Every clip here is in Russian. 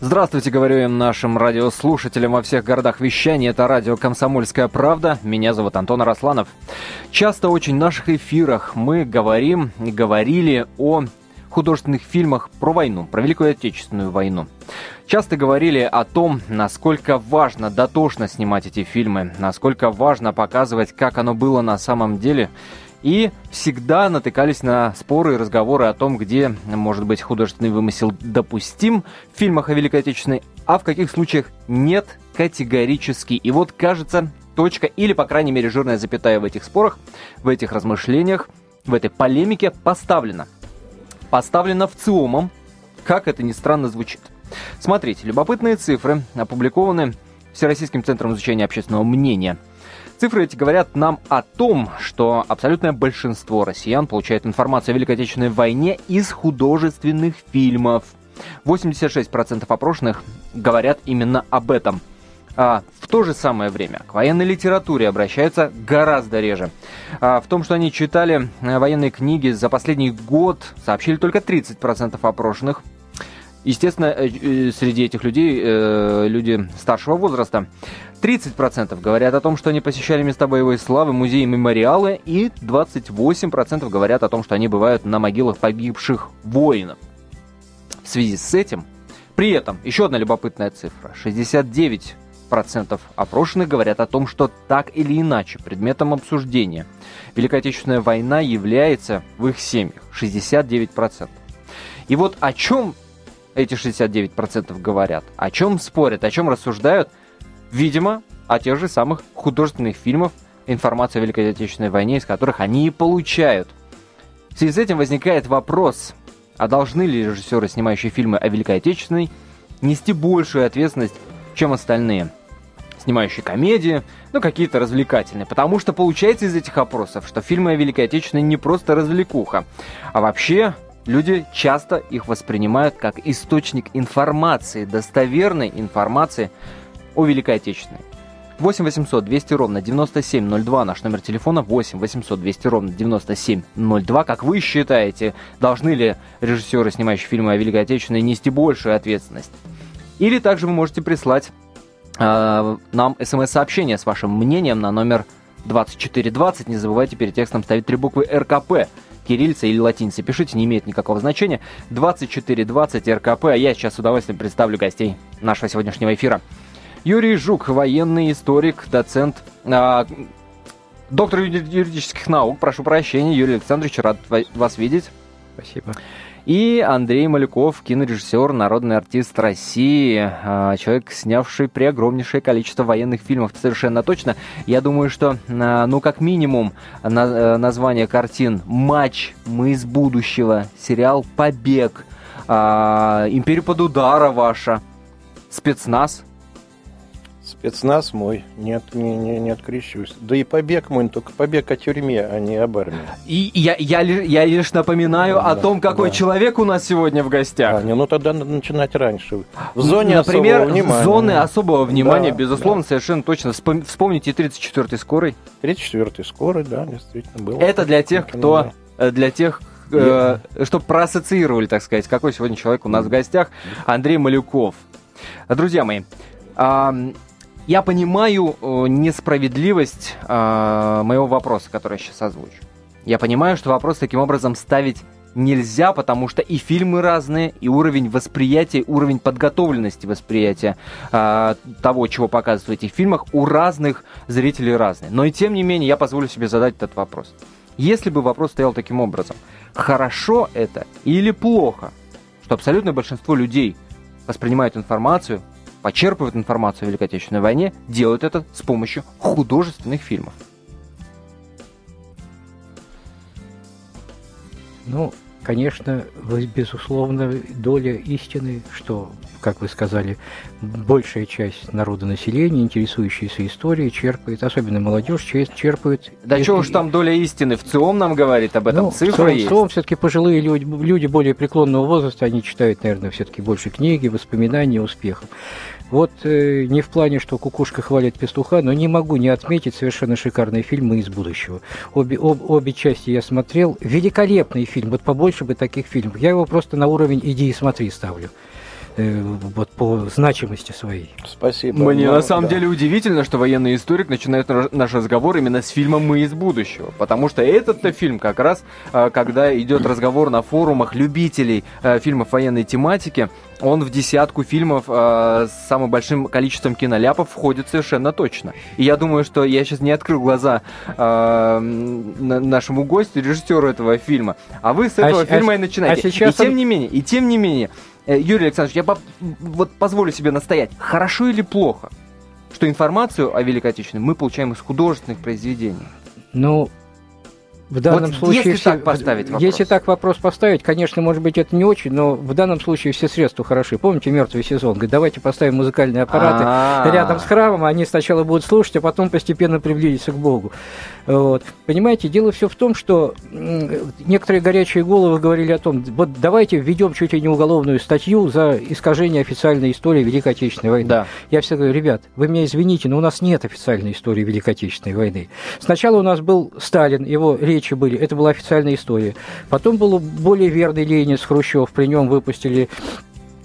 Здравствуйте, говорю им нашим радиослушателям во всех городах вещания. Это радио «Комсомольская правда». Меня зовут Антон Арасланов. Часто очень в наших эфирах мы говорим и говорили о художественных фильмах про войну, про Великую Отечественную войну. Часто говорили о том, насколько важно дотошно снимать эти фильмы, насколько важно показывать, как оно было на самом деле – и всегда натыкались на споры и разговоры о том, где, может быть, художественный вымысел допустим в фильмах о Великой Отечественной, а в каких случаях нет категорически. И вот, кажется, точка или, по крайней мере, жирная запятая в этих спорах, в этих размышлениях, в этой полемике поставлена. Поставлена в ЦИОМом, как это ни странно звучит. Смотрите, любопытные цифры опубликованы Всероссийским центром изучения общественного мнения – Цифры эти говорят нам о том, что абсолютное большинство россиян получает информацию о Великой Отечественной войне из художественных фильмов. 86% опрошенных говорят именно об этом. А в то же самое время к военной литературе обращаются гораздо реже. А в том, что они читали э, военные книги за последний год, сообщили только 30% опрошенных. Естественно, э, э, среди этих людей люди старшего возраста. 30% говорят о том, что они посещали места боевой славы, музеи, мемориалы, и 28% говорят о том, что они бывают на могилах погибших воинов. В связи с этим, при этом, еще одна любопытная цифра, 69% опрошенных говорят о том, что так или иначе предметом обсуждения Великая Отечественная война является в их семьях, 69%. И вот о чем эти 69% говорят, о чем спорят, о чем рассуждают – Видимо, о тех же самых художественных фильмах, информацию о Великой Отечественной войне, из которых они и получают. В связи с этим возникает вопрос, а должны ли режиссеры, снимающие фильмы о Великой Отечественной, нести большую ответственность, чем остальные? Снимающие комедии, ну какие-то развлекательные. Потому что получается из этих опросов, что фильмы о Великой Отечественной не просто развлекуха, а вообще люди часто их воспринимают как источник информации, достоверной информации о Великой Отечественной. 8 800 200 ровно 9702, наш номер телефона 8 800 200 ровно 9702. Как вы считаете, должны ли режиссеры, снимающие фильмы о Великой Отечественной, нести большую ответственность? Или также вы можете прислать э, нам смс-сообщение с вашим мнением на номер 2420. Не забывайте перед текстом ставить три буквы РКП кириллица или латиница. Пишите, не имеет никакого значения. 2420 РКП. А я сейчас с удовольствием представлю гостей нашего сегодняшнего эфира. Юрий Жук, военный историк, доцент, э, доктор юридических наук. Прошу прощения, Юрий Александрович, рад вас видеть. Спасибо. И Андрей Малюков, кинорежиссер, народный артист России, а, человек, снявший при огромнейшее количество военных фильмов, совершенно точно. Я думаю, что, а, ну, как минимум, э, название картин «Матч», «Мы из будущего», сериал «Побег», «Империя под удара» ваша, «Спецназ», Спецназ мой, нет, не, не, не открещусь. Да и побег мой, только побег о тюрьме, а не об армии. И я, я, я лишь напоминаю да, о том, какой да. человек у нас сегодня в гостях. А, не, ну тогда надо начинать раньше. В зоне Например, особого внимания. зоны особого внимания, да, безусловно, да. совершенно точно. Вспомните 34-й скорый. 34-й скорый, да, действительно был. Это для тех, кто... Э, для тех, э, чтобы проассоциировали, так сказать, какой сегодня человек у нас в гостях. Андрей Малюков. Друзья мои, я понимаю э, несправедливость э, моего вопроса, который я сейчас озвучу. Я понимаю, что вопрос таким образом ставить нельзя, потому что и фильмы разные, и уровень восприятия, уровень подготовленности восприятия э, того, чего показывают в этих фильмах, у разных зрителей разные. Но и тем не менее, я позволю себе задать этот вопрос. Если бы вопрос стоял таким образом, хорошо это или плохо, что абсолютное большинство людей воспринимают информацию почерпывают информацию о Великой Отечественной войне, делают это с помощью художественных фильмов. Ну, конечно, безусловно, доля истины, что, как вы сказали, большая часть народонаселения, интересующаяся историей, черпает, особенно молодежь, черпает... Да что уж там доля истины, в ЦИОМ нам говорит об этом, ну, цифра ЦИОМ, есть. ЦИОМ все-таки пожилые люди, люди более преклонного возраста, они читают, наверное, все-таки больше книги, воспоминания, успехов. Вот э, не в плане, что кукушка хвалит пестуха, но не могу не отметить совершенно шикарные фильмы из будущего. Обе, об, обе части я смотрел. Великолепный фильм, вот побольше бы таких фильмов. Я его просто на уровень «иди и смотри» ставлю. Э, вот по значимости своей. Спасибо. Мне Ну, на самом да. деле удивительно, что военный историк начинает наш- разговор именно с фильма «Мы из будущего». Потому что этот-то фильм как раз, э, когда идет разговор на форумах любителей э, фильмов военной тематики, он в десятку фильмов э, с самым большим количеством киноляпов входит совершенно точно. И я думаю, что я сейчас не открыл глаза э, на- нашему гостю, режиссеру этого фильма, а вы с А этого а фильма с- и начинаете. а сейчас и тем он- не менее, и тем не менее, Юрий Александрович, я поп- вот позволю себе настоять, хорошо или плохо, что информацию о Великой Отечественной мы получаем из художественных произведений? Ну, в данном Вот случае... если все- так поставить вопрос. Если так вопрос поставить, конечно, может быть, это не очень, но в данном случае все средства хороши. Помните «Мертвый сезон»? Говорит, давайте поставим музыкальные аппараты А-а-а. рядом с храмом, они сначала будут слушать, а потом постепенно приблизиться к Богу. Вот. Понимаете, дело все в том, что некоторые горячие головы говорили о том, вот давайте введем чуть ли не уголовную статью за искажение официальной истории Великой Отечественной войны. Да. Я всегда говорю, ребят, вы меня извините, но у нас нет официальной истории Великой Отечественной войны. Сначала у нас был Сталин, его речи были, это была официальная история. Потом был более верный Ленин с Хрущев, при нем выпустили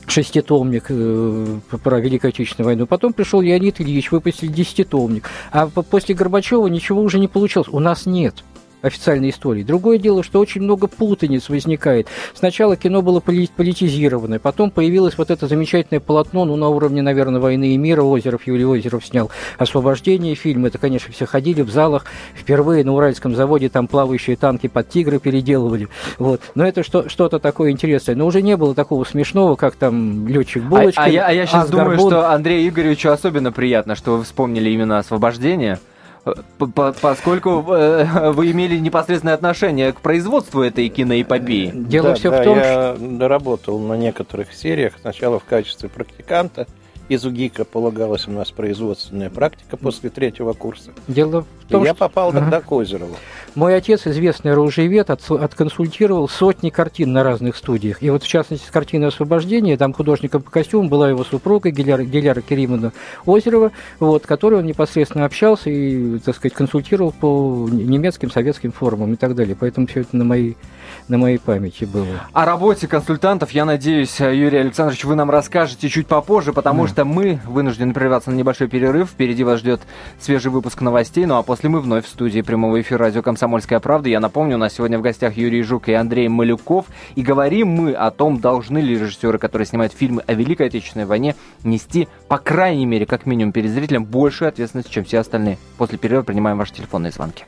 шеститомник э, про Великую Отечественную войну. Потом пришел Леонид Ильич, выпустили десятитомник. А по- после Горбачева ничего уже не получилось. У нас нет официальной истории. Другое дело, что очень много путаниц возникает. Сначала кино было поли- политизированное, потом появилось вот это замечательное полотно, ну, на уровне, наверное, «Войны и мира» Озеров, Юрий Озеров снял «Освобождение» фильм. Это, конечно, все ходили в залах впервые на Уральском заводе, там плавающие танки под «Тигры» переделывали. Вот. Но это что, что-то такое интересное. Но уже не было такого смешного, как там летчик А, Булочкин, а я, а я сейчас Ас думаю, Горбун. что Андрею Игоревичу особенно приятно, что вы вспомнили именно освобождение. По- по- Поскольку э, вы имели непосредственное отношение к производству этой киноэпопеи. Дело Да, все да, в том, я доработал на некоторых сериях. Сначала в качестве практиканта. Из УГИКа полагалась у нас производственная практика после третьего курса. дело в И том, я что попал Ага. тогда к Озерову. Мой отец, известный оружиевед, отсу- отконсультировал сотни картин на разных студиях. И вот, в частности, с картины «Освобождение», там художником по костюму была его супруга Гиляра, Гиляра Керимовна Озерова, вот, которой он непосредственно общался и, так сказать, консультировал по немецким, советским форумам и так далее. Поэтому все это на моей, на моей памяти было. О работе консультантов, я надеюсь, Юрий Александрович, вы нам расскажете чуть попозже, потому Да. что мы вынуждены прерваться на небольшой перерыв. Впереди вас ждет свежий выпуск новостей, ну а после мы вновь в студии прямого эфира радио «Комсомольская правда». Я напомню, у нас сегодня в гостях Юрий Жук и Андрей Малюков. И говорим мы о том, должны ли режиссеры, которые снимают фильмы о Великой Отечественной войне, нести, по крайней мере, как минимум перед зрителем, большую ответственность, чем все остальные. После перерыва принимаем ваши телефонные звонки.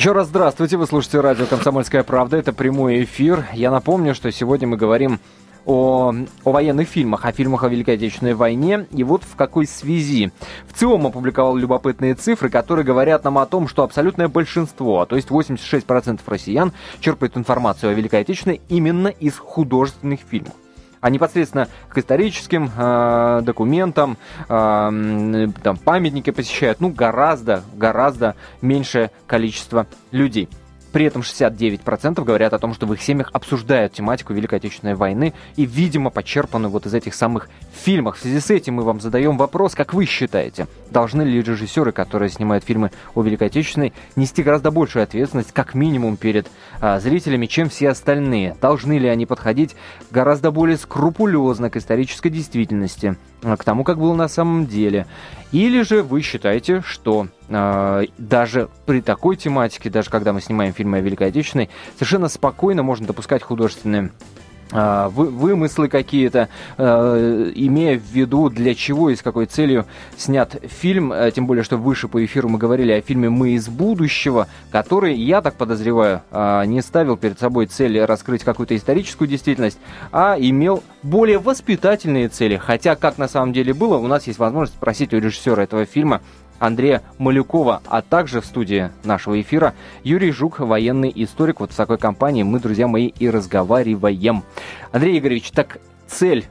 Еще раз здравствуйте, вы слушаете радио «Комсомольская правда», это прямой эфир. Я напомню, что сегодня мы говорим о, о военных фильмах, о фильмах о Великой Отечественной войне. И вот в какой связи. В ЦИОМ опубликовал любопытные цифры, которые говорят нам о том, что абсолютное большинство, то есть 86% россиян, черпает информацию о Великой Отечественной именно из художественных фильмов а непосредственно к историческим э, документам, э, там памятники посещают, ну, гораздо, гораздо меньшее количество людей. При этом 69% говорят о том, что в их семьях обсуждают тематику Великой Отечественной войны и, видимо, почерпанную вот из этих самых фильмов. В связи с этим мы вам задаем вопрос, как вы считаете, должны ли режиссеры, которые снимают фильмы о Великой Отечественной, нести гораздо большую ответственность, как минимум, перед а, зрителями, чем все остальные? Должны ли они подходить гораздо более скрупулезно к исторической действительности, а, к тому, как было на самом деле? Или же вы считаете, что э, даже при такой тематике, даже когда мы снимаем фильмы о Великой Отечественной, совершенно спокойно можно допускать художественные э, вы- вымыслы какие-то, э, имея в виду, для чего и с какой целью снят фильм, э, тем более, что выше по эфиру мы говорили о фильме «Мы из будущего», который, я так подозреваю, не ставил перед собой цель раскрыть какую-то историческую действительность, а имел более воспитательные цели. Хотя, как на самом деле было, у нас есть возможность спросить у режиссера этого фильма Андрея Малюкова, а также в студии нашего эфира Юрий Жук, военный историк. Вот в такой компании мы, друзья мои, и разговариваем. Андрей Игоревич, так цель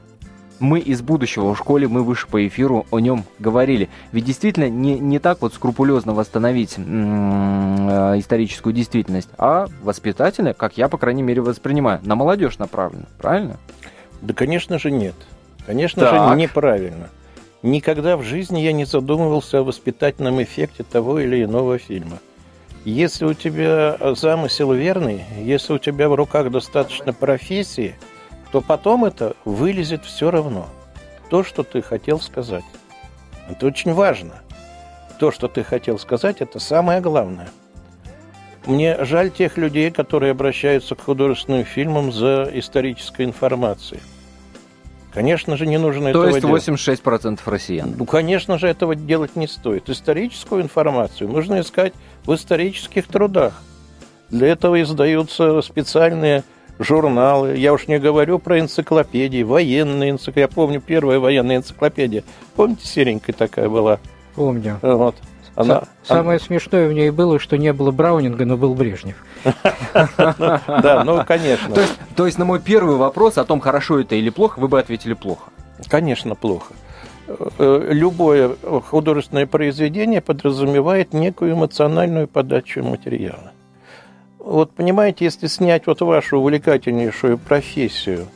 мы из будущего в школе, мы выше по эфиру о нем говорили. Ведь действительно не, не так вот скрупулезно восстановить м, э, историческую действительность, а воспитательно, как я, по крайней мере, воспринимаю, на молодежь направлено, правильно? Да, конечно же, нет. Конечно Так. же, неправильно. Никогда в жизни я не задумывался о воспитательном эффекте того или иного фильма. Если у тебя замысел верный, если у тебя в руках достаточно профессии, то потом это вылезет все равно. То, что ты хотел сказать. Это очень важно. То, что ты хотел сказать, это самое главное. Мне жаль тех людей, которые обращаются к художественным фильмам за исторической информацией. Конечно же, не нужно То этого есть делать. 86% россиян. Ну, конечно же, этого делать не стоит. Историческую информацию нужно искать в исторических трудах. Для этого издаются специальные журналы. Я уж не говорю про энциклопедии, военные энциклопедии. Я помню, первая военная энциклопедия. Помните, серенькая такая была? Помню. Вот. Она, Самое смешное в ней было, что не было Браунинга, но был Брежнев. Да, ну, конечно. То есть, на мой первый вопрос о том, хорошо это или плохо, вы бы ответили плохо. Конечно, плохо. Э, Любое художественное произведение подразумевает некую эмоциональную подачу материала. Вот понимаете, если снять вот вашу увлекательнейшую профессию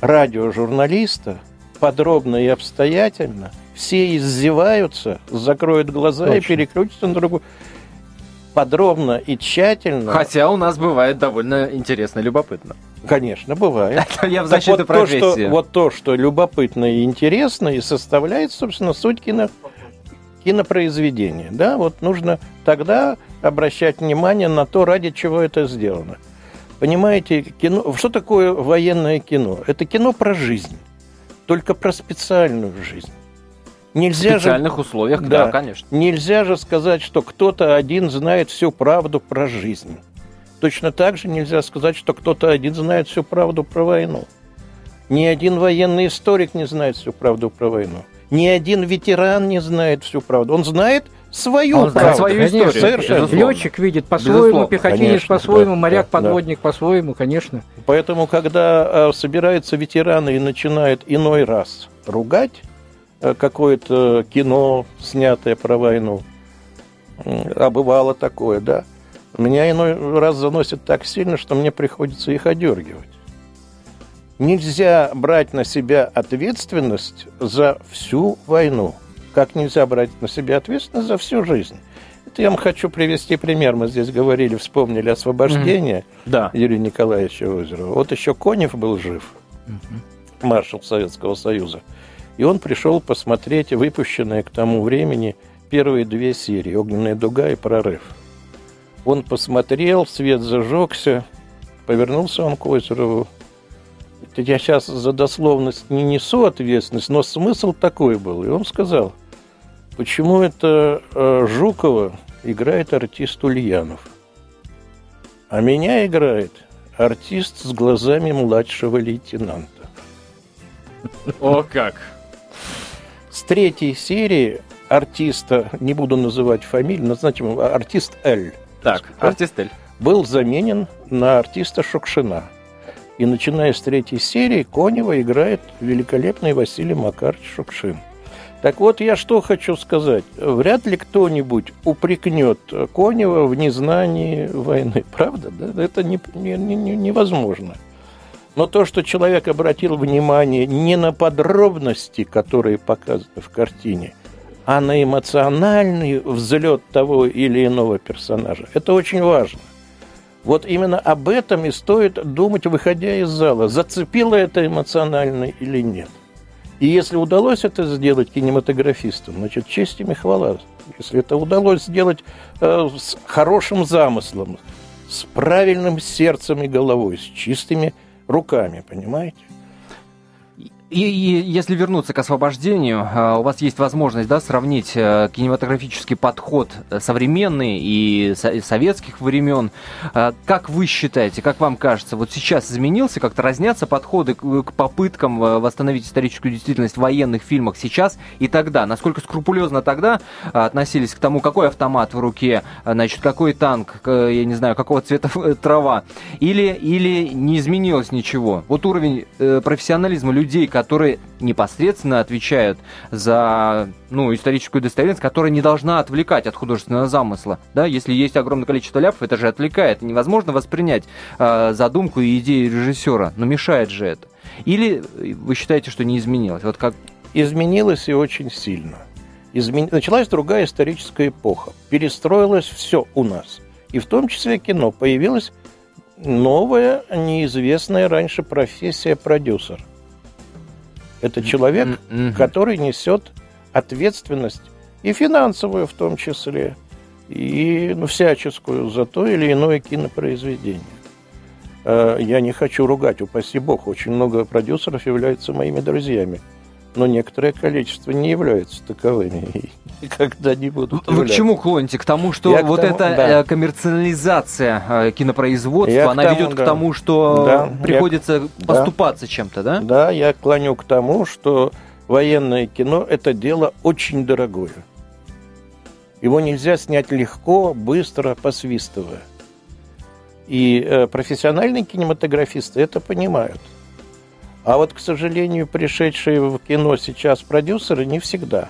радиожурналиста подробно и обстоятельно, все издеваются, закроют глаза и Точно. переключатся на другую. Подробно и тщательно. Хотя у нас бывает довольно интересно и любопытно. Конечно, бывает. Это я в защиту вот, то, что, профессии. вот то, что любопытно и интересно, и составляет, собственно, суть кино, кинопроизведения. Да, вот нужно тогда обращать внимание на то, ради чего это сделано. Понимаете, кино, что такое военное кино? Это кино про жизнь, только про специальную жизнь. В Нельзя же специальных условиях, да, Да. конечно. Нельзя же сказать, что кто-то один знает всю правду про жизнь. Точно так же нельзя сказать, что кто-то один знает всю правду про войну. Ни один военный историк не знает всю правду про войну. Ни один ветеран не знает всю правду. Он знает свою Он знает правду. свою Конечно, историю. совершенно. Летчик видит по-своему, пехотинец по-своему, да, моряк, да, да. подводник по-своему, конечно. Поэтому, когда э, собираются ветераны и начинают иной раз ругать э, какое-то кино, снятое про войну, м, а бывало такое, да, меня иной раз заносит так сильно, что мне приходится их одергивать. Нельзя брать на себя ответственность за всю войну, как нельзя брать на себя ответственность за всю жизнь. Это я вам хочу привести пример. Мы здесь говорили, вспомнили освобождение. Да. Юрия Николаевича Озерова. Вот еще Конев был жив, маршал Советского Союза. И он пришел посмотреть выпущенные к тому времени первые две серии «Огненная дуга» и «Прорыв». Он посмотрел, свет зажегся, повернулся он к Озерову. Это Я сейчас за дословность не несу ответственность, но смысл такой был. И он сказал, почему это э, Жукова играет артист Ульянов, а меня играет артист с глазами младшего лейтенанта. О, как. С третьей серии артиста, не буду называть фамилию, назначим его артист Л, Так, артист Эль. был заменен на артиста Шукшина. И начиная с третьей серии Конева играет великолепный Василий Макарович Шукшин. Так вот, я что хочу сказать. Вряд ли кто-нибудь упрекнет Конева в незнании войны. Правда? Да? Это не, не- не- не- невозможно. Но то, что человек обратил внимание не на подробности, которые показаны в картине, а на эмоциональный взлет того или иного персонажа, это очень важно. Вот именно об этом и стоит думать, выходя из зала. Зацепило это эмоционально или нет. И если удалось это сделать кинематографистам, значит, честь им и хвала. Если это удалось сделать э, с хорошим замыслом, с правильным сердцем и головой, с чистыми руками, понимаете? И, и если вернуться к освобождению, а, у вас есть возможность да, сравнить э, кинематографический подход э, современный и со- и советских времен. А, Как вы считаете, как вам кажется, вот сейчас изменился, как-то разнятся подходы к, попыткам э, восстановить историческую действительность в военных фильмах сейчас и тогда? Насколько скрупулезно тогда а, относились к тому, какой автомат в руке, значит, какой танк, я не знаю, какого цвета трава? Или, или не изменилось ничего? Вот уровень профессионализма людей, которые непосредственно отвечают за ну, историческую достоверность, которая не должна отвлекать от художественного замысла. Да? Если есть огромное количество ляпов, это же отвлекает. Невозможно воспринять э, задумку и идею режиссера, но мешает же это. Или вы считаете, что не изменилось? Вот как изменилось и очень сильно. Измен- Началась другая историческая эпоха. Перестроилось все у нас. и в том числе кино, появилась новая, неизвестная раньше профессия продюсер. Это человек, mm-hmm. который несет ответственность и финансовую в том числе, и ну, всяческую за то или иное кинопроизведение. Э, я не хочу ругать, упаси бог, очень много продюсеров являются моими друзьями но некоторое количество не являются таковыми и никогда не будут Вы к чему клоните? К тому, что Я вот эта да. Э, коммерциализация э, кинопроизводства, я она тому, ведет да. к тому, что да. приходится я, поступаться да. чем-то, да? Да, я клоню к тому, что военное кино – это дело очень дорогое. Его нельзя снять легко, быстро, посвистывая. И э, профессиональные кинематографисты это понимают – а вот, к сожалению, пришедшие в кино сейчас продюсеры не всегда.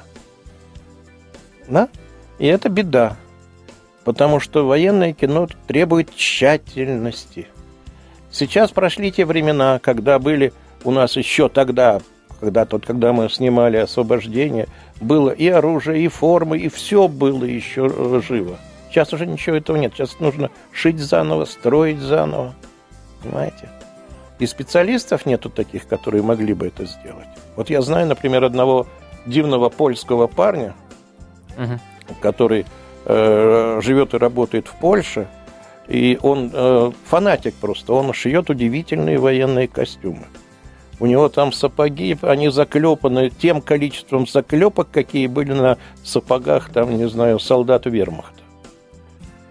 Да? И это беда. Потому что военное кино требует тщательности. Сейчас прошли те времена, когда были у нас еще тогда, когда тот, когда мы снимали освобождение, было и оружие, и формы, и все было еще э, живо. Сейчас уже ничего этого нет. Сейчас нужно шить заново, строить заново. Понимаете? И специалистов нету таких, которые могли бы это сделать. Вот я знаю, например, одного дивного польского парня, угу. который э, живет и работает в Польше, и он э, фанатик просто, он шьет удивительные военные костюмы. У него там сапоги, они заклепаны тем количеством заклепок, какие были на сапогах, там, не знаю, солдат вермахта.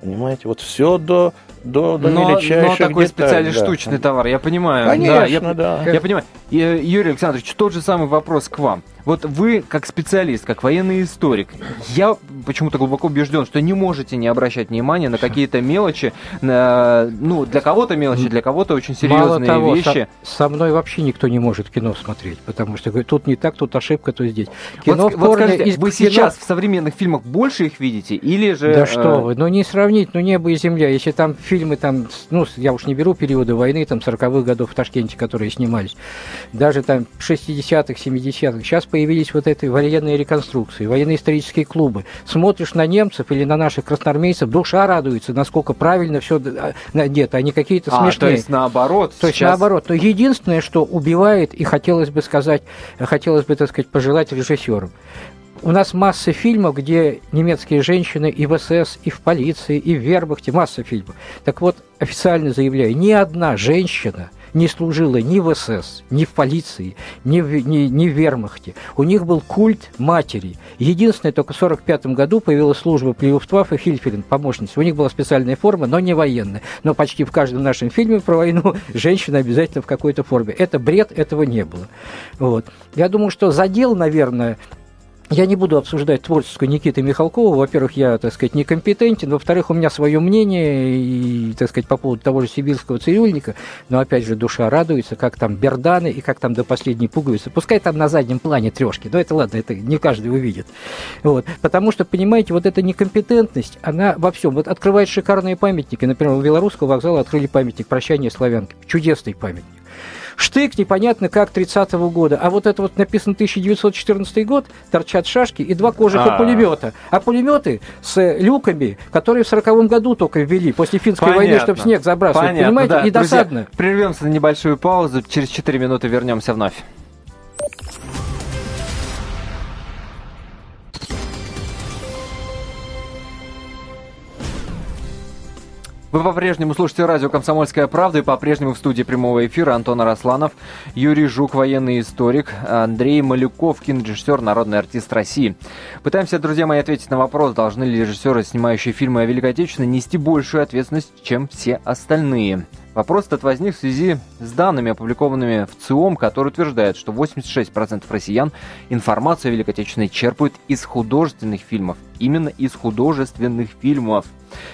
Понимаете, вот все до до, до но, мельчайших но такой деталей, специальный да. штучный товар, я понимаю. Конечно, да. Я, да. я понимаю. Юрий Александрович, тот же самый вопрос к вам. Вот вы, как специалист, как военный историк, я почему-то глубоко убежден, что не можете не обращать внимания на какие-то мелочи, на, ну, для кого-то мелочи, для кого-то очень серьезные Мало того, вещи. Со, со мной вообще никто не может кино смотреть, потому что тут не так, тут ошибка, то здесь. Кино вот, вот скажите, из, вы кино... сейчас в современных фильмах больше их видите, или же... Да что вы, ну не сравнить, ну небо и земля, если там фильмы, там, ну, я уж не беру периоды войны, там, 40-х годов в Ташкенте, которые снимались, даже там 60-х, 70-х, сейчас появились появились вот эти военные реконструкции, военно-исторические клубы. Смотришь на немцев или на наших красноармейцев, душа радуется, насколько правильно все надето, они какие-то смешные. А, то есть наоборот. То есть наоборот. Но единственное, что убивает, и хотелось бы сказать, хотелось бы, так сказать, пожелать режиссерам. У нас масса фильмов, где немецкие женщины и в СС, и в полиции, и в Вербахте, масса фильмов. Так вот, официально заявляю, ни одна женщина – не служила ни в СС, ни в полиции, ни в, ни, ни в вермахте. У них был культ матери. Единственное, только в 1945 году появилась служба при Люфтваффе Хильферин, помощница. У них была специальная форма, но не военная. Но почти в каждом нашем фильме про войну женщина обязательно в какой-то форме. Это бред, этого не было. Вот. Я думаю, что задел, наверное, я не буду обсуждать творческую Никиты Михалкова. Во-первых, я, так сказать, некомпетентен. Во-вторых, у меня свое мнение, и, так сказать, по поводу того же сибирского цирюльника. Но, опять же, душа радуется, как там берданы и как там до последней пуговицы. Пускай там на заднем плане трешки. Но это ладно, это не каждый увидит. Вот. Потому что, понимаете, вот эта некомпетентность, она во всем. Вот открывает шикарные памятники. Например, у Белорусского вокзала открыли памятник «Прощание славянки». Чудесный памятник. Штык непонятно как 30-го года. А вот это вот написано 1914 год, торчат шашки и два кожаха а. пулемета. А пулеметы с люками, которые в 40-м году только ввели, после финской Понятно. войны, чтобы снег забрасывать. Понятно, Понимаете, да. и досадно. Прервемся на небольшую паузу, через 4 минуты вернемся вновь. Вы по-прежнему слушаете радио «Комсомольская правда» и по-прежнему в студии прямого эфира Антон Арасланов, Юрий Жук, военный историк, Андрей Малюков, кинорежиссер, народный артист России. Пытаемся, друзья мои, ответить на вопрос, должны ли режиссеры, снимающие фильмы о Великой Отечественной, нести большую ответственность, чем все остальные. Вопрос этот возник в связи с данными, опубликованными в ЦИОМ, который утверждает, что 86% россиян информацию о Великой Отечественной черпают из художественных фильмов. Именно из художественных фильмов.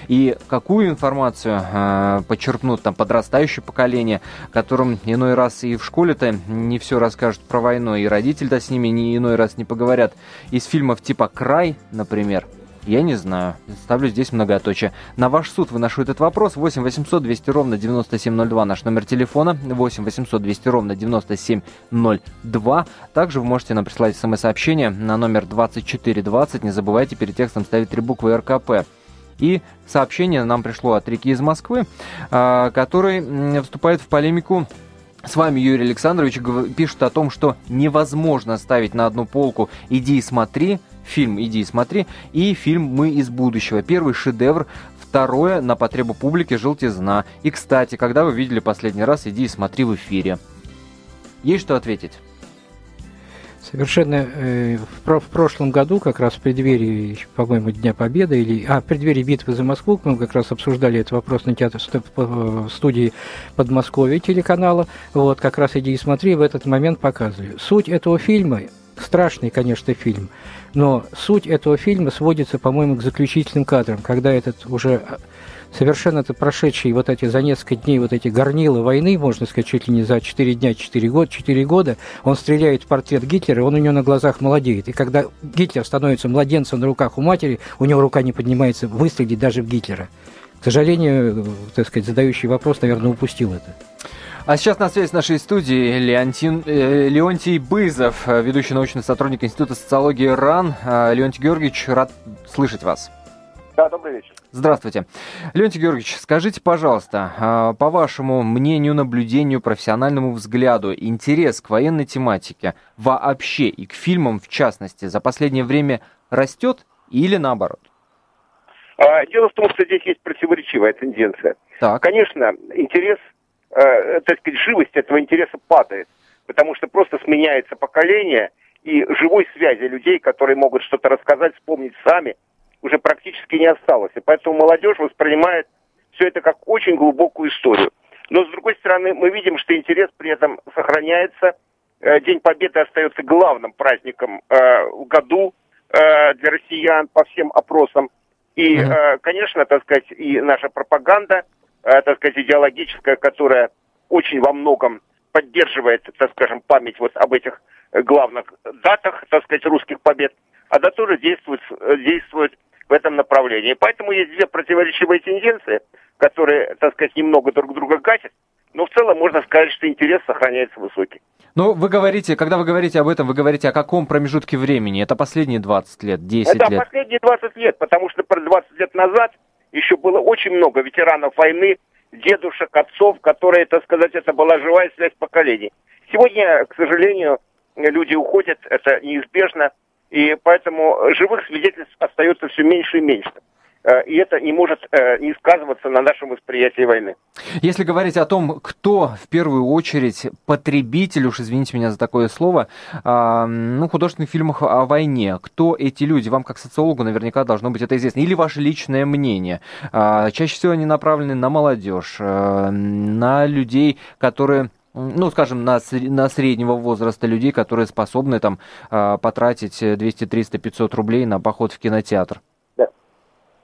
И какую информацию э, почерпнут там подрастающее поколение, которым иной раз и в школе-то не все расскажут про войну, и родители-то с ними не иной раз не поговорят. Из фильмов типа «Край», например, я не знаю. Ставлю здесь многоточие. На ваш суд выношу этот вопрос. 8 800 200 ровно 9702 наш номер телефона. 8 800 200 ровно 9702. Также вы можете нам прислать смс-сообщение на номер 2420. Не забывайте перед текстом ставить три буквы РКП. И сообщение нам пришло от Рики из Москвы, а, который вступает в полемику с вами Юрий Александрович пишет о том, что невозможно ставить на одну полку «Иди и смотри», фильм «Иди и смотри» и фильм «Мы из будущего». Первый шедевр, второе на потребу публики «Желтизна». И, кстати, когда вы видели последний раз «Иди и смотри» в эфире? Есть что ответить? Совершенно э, в, в прошлом году, как раз в преддверии, по-моему, Дня Победы, или, а, в преддверии битвы за Москву, мы как раз обсуждали этот вопрос на театр, в студии Подмосковья телеканала, вот, как раз «Иди и смотри», в этот момент показывали. Суть этого фильма, страшный, конечно, фильм, но суть этого фильма сводится, по-моему, к заключительным кадрам, когда этот уже совершенно это прошедшие вот эти за несколько дней вот эти горнила войны, можно сказать, чуть ли не за 4 дня, 4 года, 4 года, он стреляет в портрет Гитлера, и он у него на глазах молодеет. И когда Гитлер становится младенцем на руках у матери, у него рука не поднимается выстрелить даже в Гитлера. К сожалению, так сказать, задающий вопрос, наверное, упустил это. А сейчас на связи с нашей студией Леонтин, э, Леонтий Бызов, ведущий научный сотрудник Института социологии РАН. Э, Леонтий Георгиевич, рад слышать вас. Да, добрый вечер. Здравствуйте. Леонтий Георгиевич, скажите, пожалуйста, а, по вашему мнению, наблюдению, профессиональному взгляду, интерес к военной тематике вообще и к фильмам в частности за последнее время растет или наоборот? А, дело в том, что здесь есть противоречивая тенденция. Так. Конечно, интерес, э, так сказать, живость этого интереса падает, потому что просто сменяется поколение, и живой связи людей, которые могут что-то рассказать, вспомнить сами – уже практически не осталось. И поэтому молодежь воспринимает все это как очень глубокую историю. Но, с другой стороны, мы видим, что интерес при этом сохраняется. Э, День Победы остается главным праздником э, в году э, для россиян по всем опросам. И, конечно, так сказать, и наша пропаганда, так сказать, идеологическая, которая очень во многом поддерживает, так скажем, память вот об этих главных датах, так сказать, русских побед, она тоже действует, действует в этом направлении. Поэтому есть две противоречивые тенденции, которые, так сказать, немного друг друга гасят, но в целом можно сказать, что интерес сохраняется высокий. Но вы говорите, когда вы говорите об этом, вы говорите о каком промежутке времени? Это последние 20 лет, 10 Это лет? Это последние 20 лет, потому что 20 лет назад еще было очень много ветеранов войны, дедушек, отцов, которые, так сказать, это была живая связь поколений. Сегодня, к сожалению, люди уходят, это неизбежно, и поэтому живых свидетельств остается все меньше и меньше. Э, и это не может э, не сказываться на нашем восприятии войны. Если говорить о том, кто в первую очередь потребитель, уж извините меня за такое слово, а, ну, художественных фильмов о войне, кто эти люди? Вам как социологу наверняка должно быть это известно. Или ваше личное мнение? А, чаще всего они направлены на молодежь, э, на людей, которые ну, скажем, на, на среднего возраста людей, которые способны там а, потратить 200, 300, 500 рублей на поход в кинотеатр?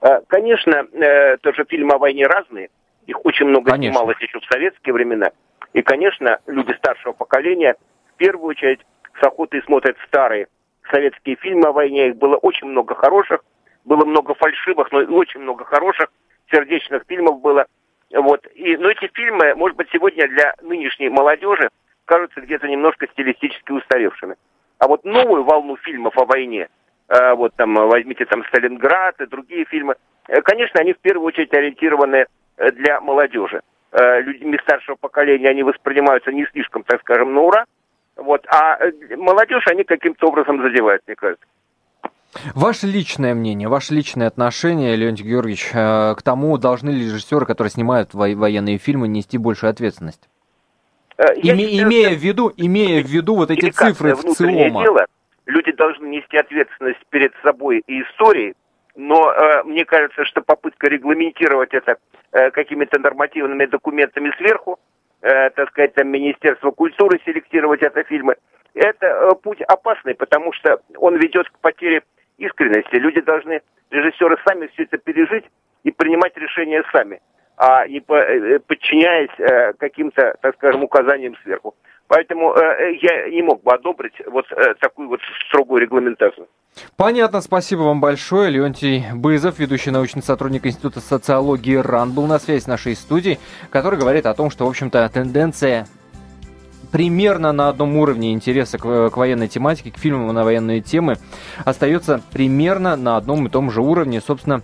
А, конечно, э, тоже фильмы о войне разные. Их очень много конечно. снималось еще в советские времена. И, конечно, люди старшего поколения в первую очередь с охотой смотрят старые советские фильмы о войне. Их было очень много хороших, было много фальшивых, но и очень много хороших сердечных фильмов было. Вот. И, но эти фильмы, может быть, сегодня для нынешней молодежи кажутся где-то немножко стилистически устаревшими. А вот новую волну фильмов о войне, э, вот там возьмите там Сталинград и другие фильмы, э, конечно, они в первую очередь ориентированы э, для молодежи. Э, людьми старшего поколения они воспринимаются не слишком, так скажем, на ура. Вот. А э, молодежь они каким-то образом задевают, мне кажется. Ваше личное мнение, ваше личное отношение, Леонтий Георгиевич, э, к тому, должны ли режиссеры, которые снимают военные фильмы, нести большую ответственность? Э, Име, считаю, имея, в виду, имея в виду вот эти цифры в ЦИОМа. Дело, люди должны нести ответственность перед собой и историей, но э, мне кажется, что попытка регламентировать это э, какими-то нормативными документами сверху, э, так сказать, там Министерство культуры селектировать это фильмы, это э, путь опасный, потому что он ведет к потере искренности. Люди должны, режиссеры сами все это пережить и принимать решения сами, а не э, подчиняясь э, каким-то, так скажем, указаниям сверху. Поэтому э, я не мог бы одобрить вот такую вот строгую регламентацию. Понятно, спасибо вам большое. Леонтий Бызов, ведущий научный сотрудник Института социологии РАН, был на связи с нашей студией, который говорит о том, что, в общем-то, тенденция примерно на одном уровне интереса к, к военной тематике, к фильмам на военные темы, остается примерно на одном и том же уровне. Собственно,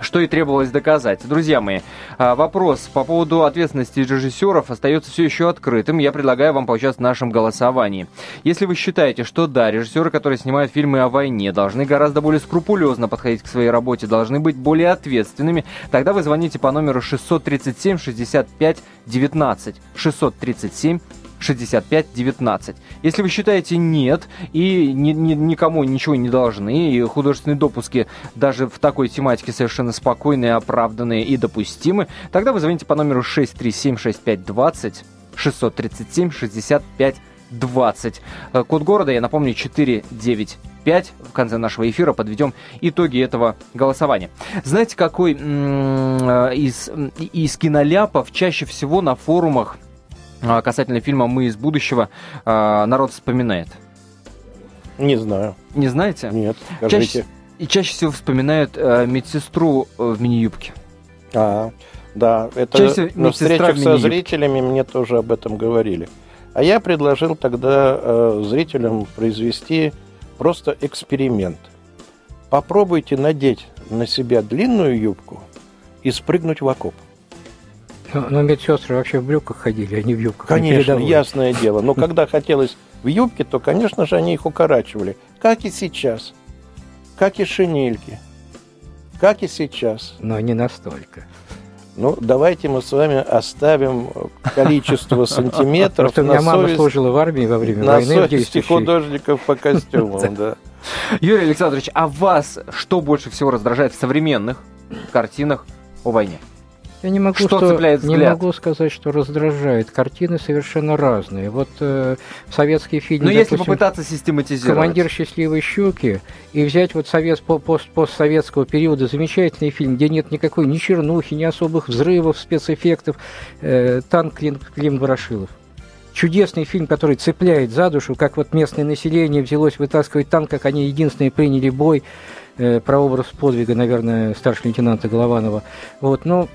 что и требовалось доказать. Друзья мои, а, вопрос по поводу ответственности режиссеров остается все еще открытым. Я предлагаю вам поучаствовать в нашем голосовании. Если вы считаете, что да, режиссеры, которые снимают фильмы о войне, должны гораздо более скрупулезно подходить к своей работе, должны быть более ответственными, тогда вы звоните по номеру 637 65 19 637 6519. Если вы считаете нет и ни, ни, никому ничего не должны, и художественные допуски даже в такой тематике совершенно спокойные, оправданные и допустимы, тогда вы звоните по номеру 637-6520, 637-6520. Э, код города, я напомню, 495. В конце нашего эфира подведем итоги этого голосования. Знаете, какой э, из, из киноляпов чаще всего на форумах касательно фильма «Мы из будущего» а, народ вспоминает? Не знаю. Не знаете? Нет, скажите. Чаще, и чаще всего вспоминают э, медсестру э, в мини-юбке. А, да, это чаще на встречах со зрителями мне тоже об этом говорили. А я предложил тогда э, зрителям произвести просто эксперимент. Попробуйте надеть на себя длинную юбку и спрыгнуть в окоп. Но, но медсестры вообще в брюках ходили, а не в юбках. Конечно, ясное дело. Но когда хотелось в юбке, то, конечно же, они их укорачивали. Как и сейчас. Как и шинельки. Как и сейчас. Но не настолько. Ну, давайте мы с вами оставим количество сантиметров Просто у меня мама служила в армии во время на войны. совести художников по костюмам, да. Юрий Александрович, а вас что больше всего раздражает в современных картинах о войне? Я не могу, что, что цепляет взгляд? Не могу сказать, что раздражает. Картины совершенно разные. Вот э, советский фильм. Ну, если попытаться систематизировать. Командир счастливой щуки и взять вот совет, пост, постсоветского периода замечательный фильм, где нет никакой ни чернухи, ни особых взрывов, спецэффектов. Э, танк Клим, Клим Ворошилов чудесный фильм, который цепляет за душу, как вот местное население взялось вытаскивать танк, как они единственные приняли бой. Э, про образ подвига, наверное, старшего лейтенанта Голованова. Вот, но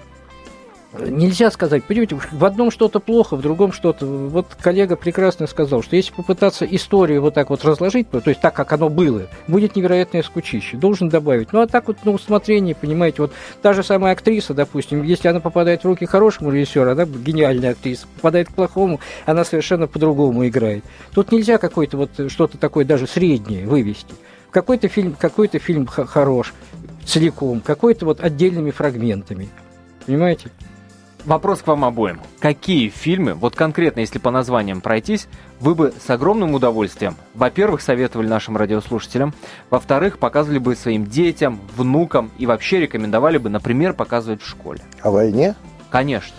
Нельзя сказать, понимаете, в одном что-то плохо, в другом что-то. Вот коллега прекрасно сказал, что если попытаться историю вот так вот разложить, то есть так, как оно было, будет невероятное скучище. Должен добавить. Ну, а так вот на усмотрение, понимаете, вот та же самая актриса, допустим, если она попадает в руки хорошему режиссеру, она гениальная актриса, попадает к плохому, она совершенно по-другому играет. Тут нельзя какой-то вот что-то такое даже среднее вывести. Какой-то фильм, какой-то фильм хорош целиком, какой-то вот отдельными фрагментами. Понимаете? Вопрос к вам обоим. Какие фильмы, вот конкретно если по названиям пройтись, вы бы с огромным удовольствием, во-первых, советовали нашим радиослушателям, во-вторых, показывали бы своим детям, внукам и вообще рекомендовали бы, например, показывать в школе? О войне? Конечно.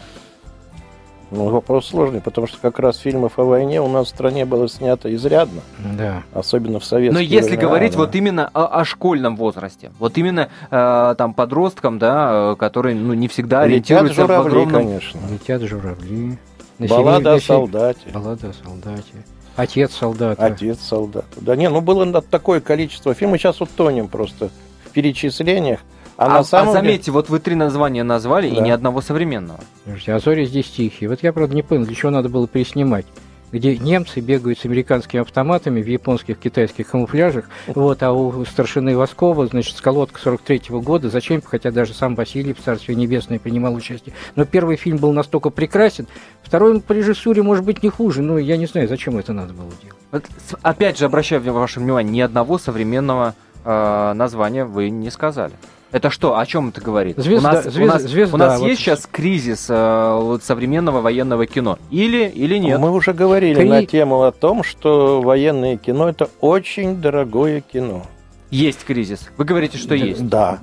Ну, вопрос сложный, потому что как раз фильмов о войне у нас в стране было снято изрядно. Да. Особенно в советские Но если времена, говорить да. вот именно о, о школьном возрасте, вот именно э, там подросткам, да, э, которые ну, не всегда Летят ориентируются журавли, в огромном... конечно. Летят журавли. Баллада о солдате. Баллада о солдате. Отец солдата. Отец солдата. Да не, ну было такое количество фильмов. Сейчас вот тонем просто в перечислениях. А, а, на самом а заметьте, деле... вот вы три названия назвали да. и ни одного современного. Слушайте, а зори здесь тихие. Вот я, правда, не понял, для чего надо было переснимать где немцы бегают с американскими автоматами в японских, китайских камуфляжах, вот, а у старшины Воскова, значит, сколотка 43-го года, зачем, хотя даже сам Василий в Царстве Небесное принимал участие. Но первый фильм был настолько прекрасен, второй по режиссуре может быть не хуже, но я не знаю, зачем это надо было делать. Вот, опять же, обращаю ваше внимание, ни одного современного э, названия вы не сказали. Это что? О чем это говорит? Звезда, у нас, звезда, у нас, звезда, у нас вот есть сейчас кризис э, вот, современного военного кино? Или, или нет? Мы уже говорили Кри... на тему о том, что военное кино это очень дорогое кино. Есть кризис. Вы говорите, что да, есть. Да.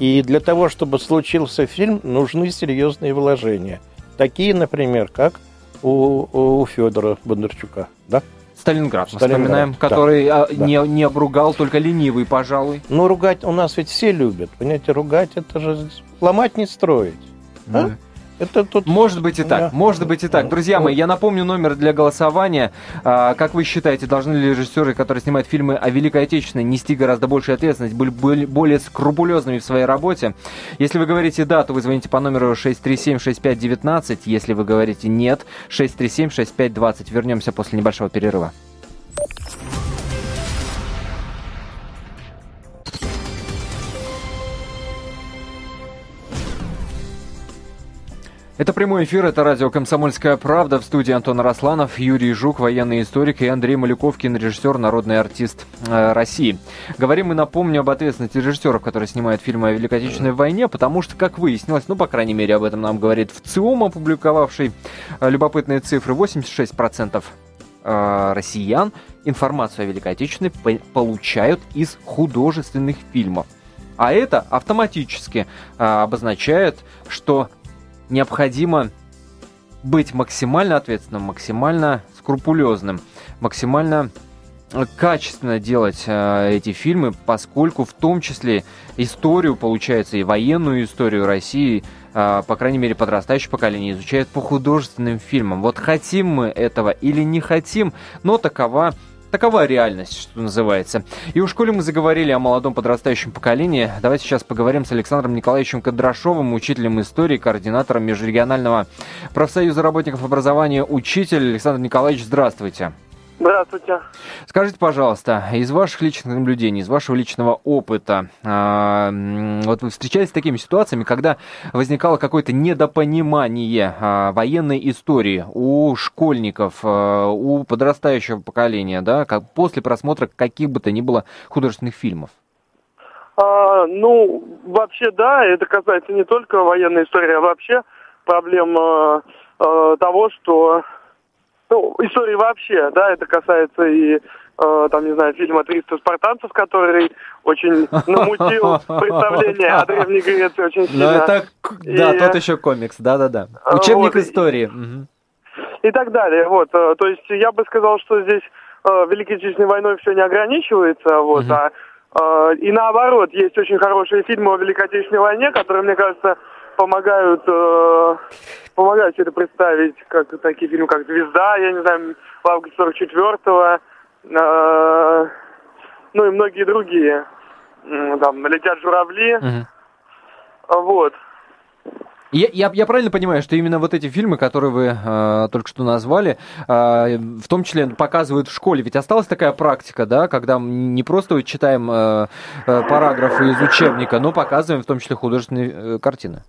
И для того, чтобы случился фильм, нужны серьезные вложения. Такие, например, как у, у Федора Бондарчука. Да? Сталинград, мы Сталинград, вспоминаем, который а, да. Не, не обругал, только ленивый, пожалуй. Ну, ругать у нас ведь все любят. Понимаете, ругать это же ломать не строить. А? Это тут... Может быть и так, может быть и так. Друзья мои, я напомню номер для голосования. А, как вы считаете, должны ли режиссеры, которые снимают фильмы о Великой Отечественной, нести гораздо большую ответственность, быть более скрупулезными в своей работе? Если вы говорите «да», то вы звоните по номеру 637-6519. Если вы говорите «нет», 637-6520. Вернемся после небольшого перерыва. Это прямой эфир, это радио «Комсомольская правда» в студии Антон Росланов, Юрий Жук, военный историк и Андрей Малюков, кинорежиссер, народный артист э, России. Говорим и напомню об ответственности режиссеров, которые снимают фильмы о Великой Отечественной войне, потому что, как выяснилось, ну, по крайней мере, об этом нам говорит ВЦИОМ, опубликовавший э, любопытные цифры, 86% э, россиян информацию о Великой Отечественной получают из художественных фильмов. А это автоматически э, обозначает, что необходимо быть максимально ответственным, максимально скрупулезным, максимально э, качественно делать э, эти фильмы, поскольку в том числе историю, получается, и военную историю России, э, по крайней мере, подрастающее поколение изучает по художественным фильмам. Вот хотим мы этого или не хотим, но такова Такова реальность, что называется. И у школе мы заговорили о молодом подрастающем поколении. Давайте сейчас поговорим с Александром Николаевичем Кондрашовым, учителем истории, координатором Межрегионального профсоюза работников образования «Учитель». Александр Николаевич, здравствуйте. Здравствуйте. Скажите, пожалуйста, из ваших личных наблюдений, из вашего личного опыта, э, вот вы встречались с такими ситуациями, когда возникало какое-то недопонимание э, военной истории у школьников, э, у подрастающего поколения, да, как после просмотра каких бы то ни было художественных фильмов? А, ну, вообще, да, это касается не только военной истории, а вообще проблем э, того, что ну, истории вообще, да, это касается и э, там, не знаю, фильма «300 спартанцев», который очень намутил представление о Древней Греции очень ну, сильно. Ну, это, да, и, тот еще комикс, да-да-да. Учебник вот, истории. И, и так далее, вот. Э, то есть я бы сказал, что здесь э, Великой Отечественной войной все не ограничивается, вот, а э, и наоборот, есть очень хорошие фильмы о Великой Отечественной войне, которые, мне кажется, помогают э, помогают это представить, как такие фильмы, как «Звезда», я не знаю, в августе 44-го, э, ну и многие другие. Там «Летят журавли». Угу. Вот. Я, я, я правильно понимаю, что именно вот эти фильмы, которые вы э, только что назвали, э, в том числе показывают в школе, ведь осталась такая практика, да, когда не просто читаем э, э, параграфы из учебника, но показываем в том числе художественные э, картины.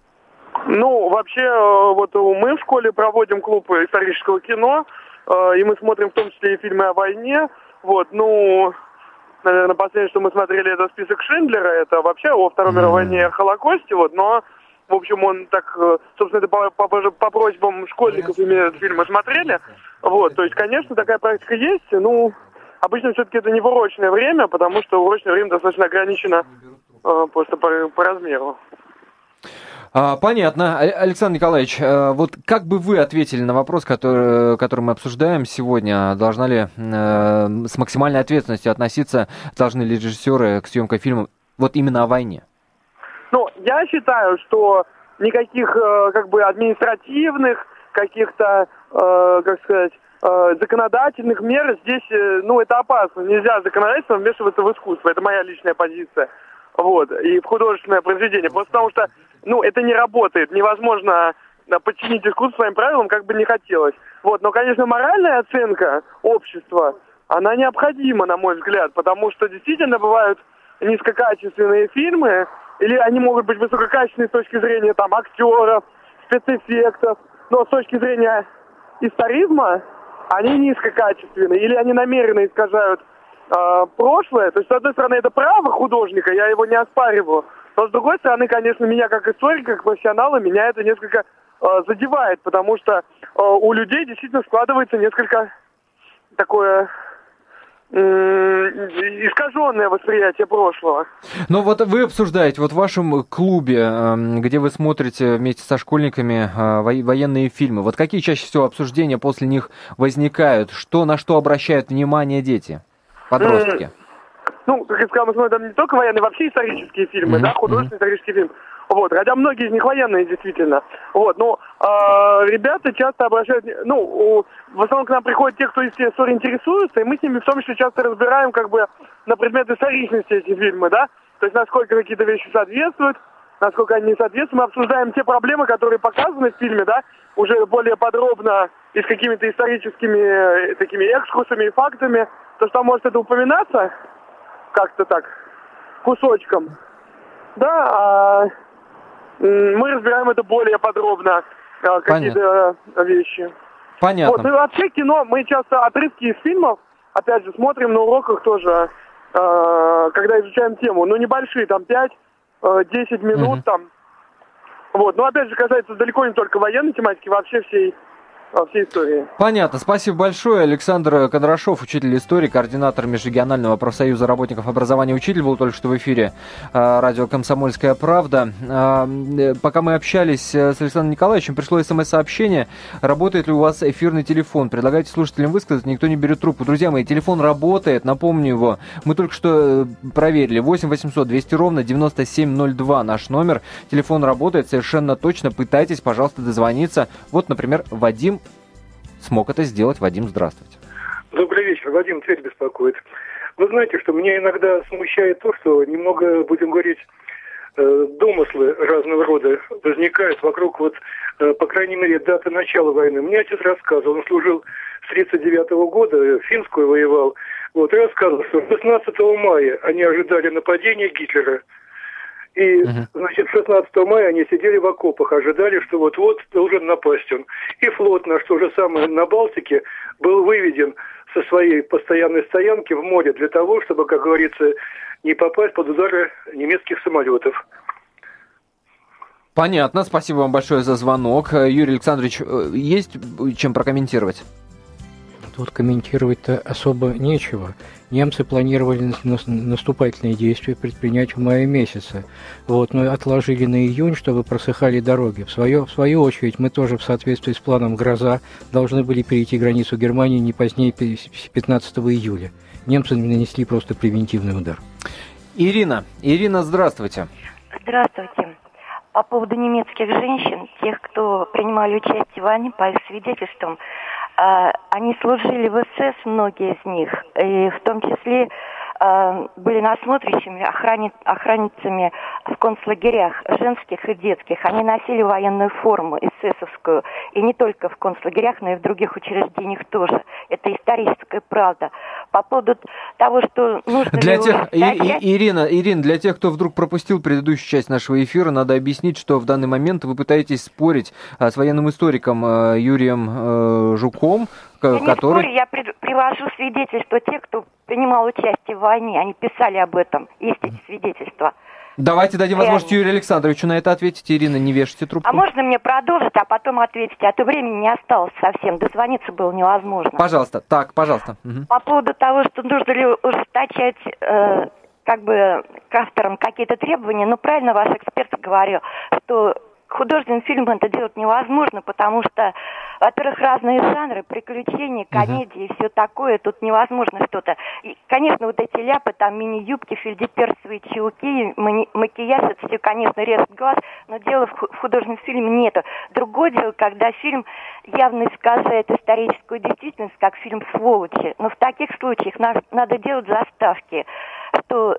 Ну, вообще, э, вот мы в школе проводим клуб исторического кино, э, и мы смотрим в том числе и фильмы о войне. Вот, ну, наверное, последнее, что мы смотрели, это список Шиндлера, это вообще о Второй мировой войне и о Холокосте, вот, но, в общем, он так, э, собственно, это по, по, по просьбам школьников мы этот фильм смотрели. Вот, то есть, конечно, такая практика есть, ну, обычно все-таки это не в урочное время, потому что урочное время достаточно ограничено просто по, по размеру. А, понятно. Александр Николаевич, э, вот как бы вы ответили на вопрос, который, который мы обсуждаем сегодня? Должна ли э, с максимальной ответственностью относиться, должны ли режиссеры к съемкам фильма вот именно о войне? Ну, я считаю, что никаких э, как бы административных, каких-то, как сказать, законодательных мер здесь, ну, это опасно. Нельзя законодательно вмешиваться в искусство. Это моя личная позиция. Вот. И в художественное произведение. Просто потому что ну, это не работает. Невозможно подчинить искусство своим правилам, как бы не хотелось. Вот, но, конечно, моральная оценка общества, она необходима, на мой взгляд, потому что действительно бывают низкокачественные фильмы, или они могут быть высококачественные с точки зрения там актеров, спецэффектов, но с точки зрения историзма они низкокачественные, или они намеренно искажают э, прошлое. То есть, с одной стороны, это право художника, я его не оспариваю, но с другой стороны, конечно, меня как историка, как профессионала, меня это несколько э, задевает, потому что э, у людей действительно складывается несколько такое искаженное восприятие прошлого. Но вот вы обсуждаете, вот в вашем клубе, эм, где вы смотрите вместе со школьниками э, военные фильмы, вот какие чаще всего обсуждения после них возникают? Что, на что обращают внимание дети, подростки? Ну, как я сказал, мы смотрим не только военные, вообще исторические фильмы, mm-hmm. да, художественный исторический фильм. Вот, хотя многие из них военные, действительно. Вот, но э, ребята часто обращают, ну, в основном к нам приходят те, кто историей интересуется, и мы с ними в том числе часто разбираем, как бы, на предмет историчности эти фильмы, да, то есть насколько какие-то вещи соответствуют, насколько они не соответствуют. Мы обсуждаем те проблемы, которые показаны в фильме, да, уже более подробно и с какими-то историческими э, такими экскурсами и фактами, то, что там может это упоминаться, как-то так, кусочком. Да, а мы разбираем это более подробно э, какие-то вещи. Понятно. Вот, ну, вообще кино, мы часто отрывки из фильмов, опять же, смотрим на уроках тоже, э, когда изучаем тему. Ну, небольшие, там 5-10 минут угу. там. Вот, но опять же, касается далеко не только военной тематики, вообще всей во всей истории. Понятно. Спасибо большое. Александр Кондрашов, учитель истории, координатор Межрегионального профсоюза работников образования учитель, был только что в эфире а, радио «Комсомольская правда». А, э, пока мы общались э, с Александром Николаевичем, пришло смс-сообщение. Работает ли у вас эфирный телефон? Предлагайте слушателям высказать, никто не берет трубку. Друзья мои, телефон работает, напомню его. Мы только что э, проверили. 8 800 200 ровно 9702 наш номер. Телефон работает совершенно точно. Пытайтесь, пожалуйста, дозвониться. Вот, например, Вадим смог это сделать. Вадим, здравствуйте. Добрый вечер. Вадим Тверь беспокоит. Вы знаете, что меня иногда смущает то, что немного, будем говорить, э, домыслы разного рода возникают вокруг вот, э, по крайней мере, даты начала войны. Мне отец рассказывал, он служил с 39 года, финскую воевал, вот, и рассказывал, что 16 мая они ожидали нападения Гитлера – и, значит, 16 мая они сидели в окопах, ожидали, что вот-вот должен напасть он. И флот наш, то же самое, на Балтике был выведен со своей постоянной стоянки в море для того, чтобы, как говорится, не попасть под удары немецких самолетов. Понятно, спасибо вам большое за звонок. Юрий Александрович, э, есть чем прокомментировать? Тут комментировать-то особо нечего. Немцы планировали наступательные действия предпринять в мае месяце, вот, но отложили на июнь, чтобы просыхали дороги. В свою, в свою очередь, мы тоже в соответствии с планом «Гроза» должны были перейти границу Германии не позднее 15 июля. Немцы нанесли просто превентивный удар. Irina, Ирина, здравствуйте. Здравствуйте. По поводу немецких женщин, тех, кто принимали участие в войне, по их свидетельствам, они служили в СС, многие из них, и в том числе а, были насмотрящими охрани, охранницами в концлагерях женских и детских. Они носили военную форму эсэсовскую. И не только в концлагерях, но и в других учреждениях тоже. Это историческая правда. По поводу того, что нужно... Для тех, и, и, Ирина, Ирина, для тех, кто вдруг пропустил предыдущую часть нашего эфира, надо объяснить, что в данный момент вы пытаетесь спорить а, с военным историком а, Юрием э, Жуком, я который... Не спорю, я привожу свидетельства тех, кто принимал участие в войне. Они писали об этом. Есть эти свидетельства. Давайте дадим возможность Юрию Александровичу на это ответить. Ирина, не вешайте трубку. А можно мне продолжить, а потом ответить? А то времени не осталось совсем. Дозвониться было невозможно. Пожалуйста. Так, пожалуйста. Угу. По поводу того, что нужно ли ужесточать э, как бы к авторам какие-то требования, ну, правильно ваш эксперт говорил, что художественный фильм это делать невозможно, потому что, во-первых, разные жанры, приключения, комедии, uh-huh. все такое, тут невозможно что-то. И, конечно, вот эти ляпы, там мини-юбки, фельдеперсовые чулки, макияж, это все, конечно, режет глаз, но дела в художественном фильме нету. Другое дело, когда фильм явно искажает историческую действительность, как фильм «Сволочи», но в таких случаях надо делать заставки, что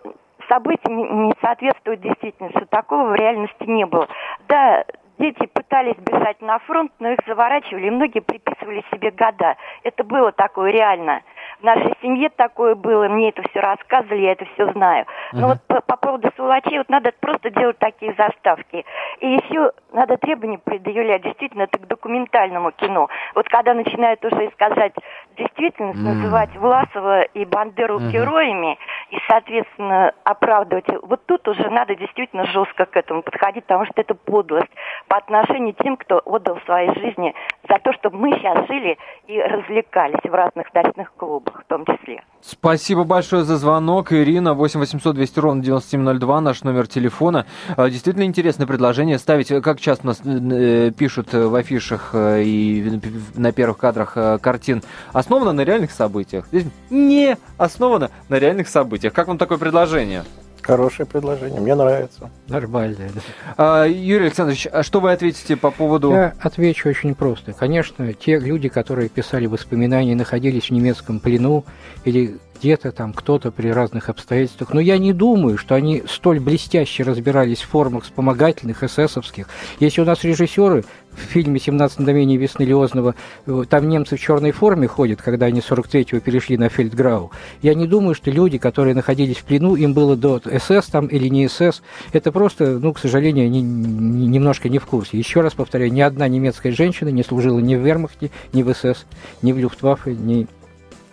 события не, соответствуют действительности. Такого в реальности не было. Да, дети пытались бежать на фронт, но их заворачивали, и многие приписывали себе года. Это было такое реально. В нашей семье такое было, мне это все рассказывали, я это все знаю. Но uh-huh. вот по, по поводу сволочей, вот надо просто делать такие заставки. И еще надо требования предъявлять, действительно, это к документальному кино. Вот когда начинают уже искажать действительность, mm. называть Власова и Бандеру uh-huh. героями, и, соответственно, оправдывать, вот тут уже надо действительно жестко к этому подходить, потому что это подлость по отношению к тем, кто отдал свои жизни за то, чтобы мы сейчас жили и развлекались в разных ночных клубах в том числе. Спасибо большое за звонок. Ирина, 8 800 200 ровно 9702, наш номер телефона. А, действительно интересное предложение ставить, как часто нас э, пишут в афишах э, и на первых кадрах э, картин, основано на реальных событиях. Здесь не основано на реальных событиях. Как вам такое предложение? Хорошее предложение, мне нравится. Нормальное. Да. А, Юрий Александрович, а что вы ответите по поводу... Я отвечу очень просто. Конечно, те люди, которые писали воспоминания, находились в немецком плену или где-то там кто-то при разных обстоятельствах. Но я не думаю, что они столь блестяще разбирались в формах вспомогательных эсэсовских. Если у нас режиссеры в фильме «17 мгновений весны» Лиознова, э, там немцы в черной форме ходят, когда они 43-го перешли на Фельдграу. Я не думаю, что люди, которые находились в плену, им было до СС там или не СС. Это просто, ну, к сожалению, они немножко не в курсе. Еще раз повторяю, ни одна немецкая женщина не служила ни в Вермахте, ни в СС, ни в Люфтваффе, ни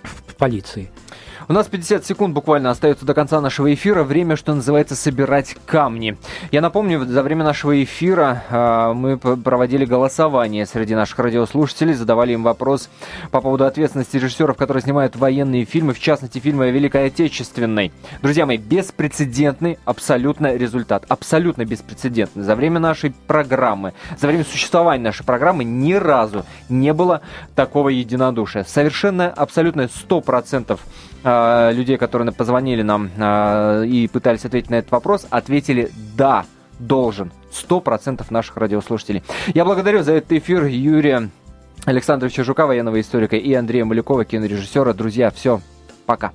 в полиции. У нас 50 секунд буквально остается до конца нашего эфира. Время, что называется, собирать камни. Я напомню, за время нашего эфира э, мы проводили голосование среди наших радиослушателей, задавали им вопрос по поводу ответственности режиссеров, которые снимают военные фильмы, в частности, фильмы о Великой Отечественной. Друзья мои, беспрецедентный абсолютно результат. Абсолютно беспрецедентный. За время нашей программы, за время существования нашей программы ни разу не было такого единодушия. Совершенно, абсолютно 100% э, людей, которые позвонили нам э, и пытались ответить на этот вопрос, ответили «да, должен». 100% наших радиослушателей. Я благодарю за этот эфир Юрия Александровича Жука, военного историка, и Андрея Малякова, кинорежиссера. Друзья, все, пока.